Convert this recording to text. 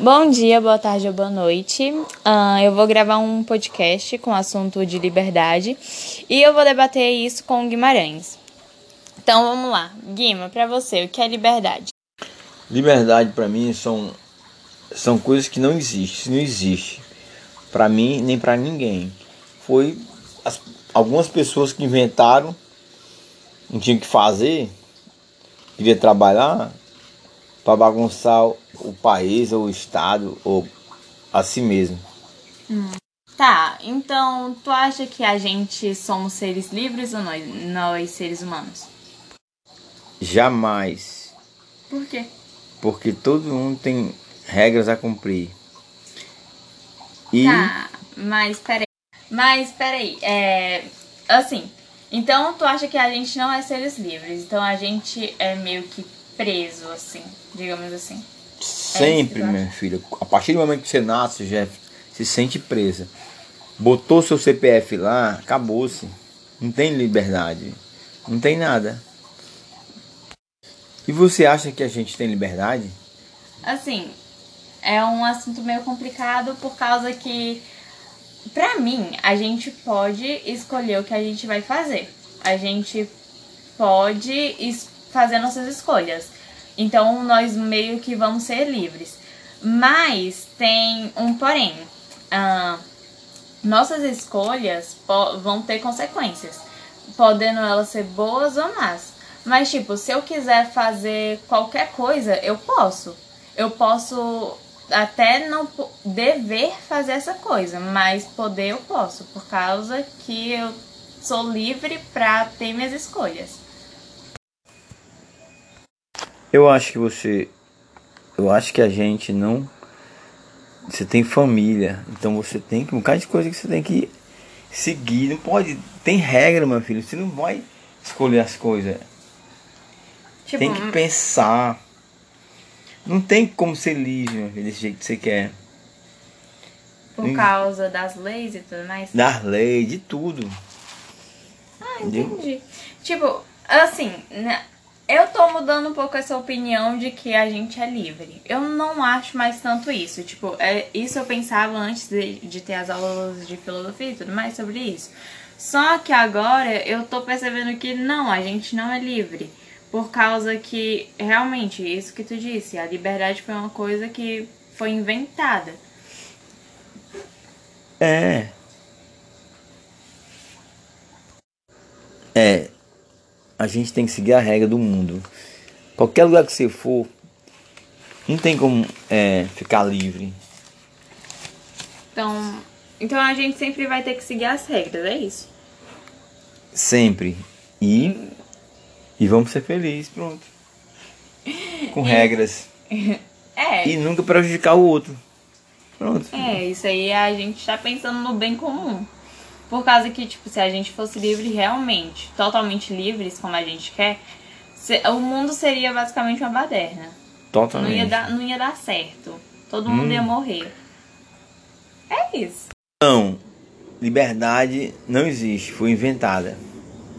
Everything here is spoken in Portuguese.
Bom dia, boa tarde ou boa noite. Uh, eu vou gravar um podcast com assunto de liberdade e eu vou debater isso com o Guimarães. Então vamos lá. Guima, para você, o que é liberdade? Liberdade para mim são, são coisas que não existem. Não existe para mim nem para ninguém. Foi as, algumas pessoas que inventaram, não tinham que fazer, queria trabalhar para bagunçar o país ou o estado ou a si mesmo. Hum. Tá, então tu acha que a gente somos seres livres ou nós, nós seres humanos? Jamais. Por quê? Porque todo mundo tem regras a cumprir. E... Tá, mas peraí. Mas peraí, é. Assim, então tu acha que a gente não é seres livres, então a gente é meio que preso, assim, digamos assim. Sempre, é minha filha. A partir do momento que você nasce, já se sente presa. Botou seu CPF lá, acabou-se. Não tem liberdade. Não tem nada. E você acha que a gente tem liberdade? Assim, é um assunto meio complicado por causa que, pra mim, a gente pode escolher o que a gente vai fazer. A gente pode fazer nossas escolhas. Então, nós meio que vamos ser livres. Mas tem um porém. Uh, nossas escolhas vão ter consequências, podendo elas ser boas ou más. Mas, tipo, se eu quiser fazer qualquer coisa, eu posso. Eu posso até não dever fazer essa coisa, mas poder eu posso, por causa que eu sou livre para ter minhas escolhas. Eu acho que você. Eu acho que a gente não. Você tem família, então você tem um bocado de coisa que você tem que seguir. Não pode. Tem regra, meu filho. Você não vai escolher as coisas. Tipo, tem que hum. pensar. Não tem como ser livre, meu filho, desse jeito que você quer. Por causa das leis e tudo mais? Das leis, de tudo. Ah, entendi. Entendeu? Tipo, assim, né? Eu tô mudando um pouco essa opinião de que a gente é livre. Eu não acho mais tanto isso. Tipo, é, isso eu pensava antes de, de ter as aulas de filosofia e tudo mais sobre isso. Só que agora eu tô percebendo que não, a gente não é livre. Por causa que, realmente, isso que tu disse, a liberdade foi uma coisa que foi inventada. É. É, a gente tem que seguir a regra do mundo. Qualquer lugar que você for, não tem como é, ficar livre. Então, então a gente sempre vai ter que seguir as regras, é isso? Sempre. E, e vamos ser felizes, pronto. Com regras. É. E nunca prejudicar o outro. Pronto. É, isso aí a gente tá pensando no bem comum. Por causa que, tipo, se a gente fosse livre realmente, totalmente livres, como a gente quer, o mundo seria basicamente uma baderna. Totalmente. Não ia dar, não ia dar certo. Todo mundo hum. ia morrer. É isso. Não. Liberdade não existe, foi inventada.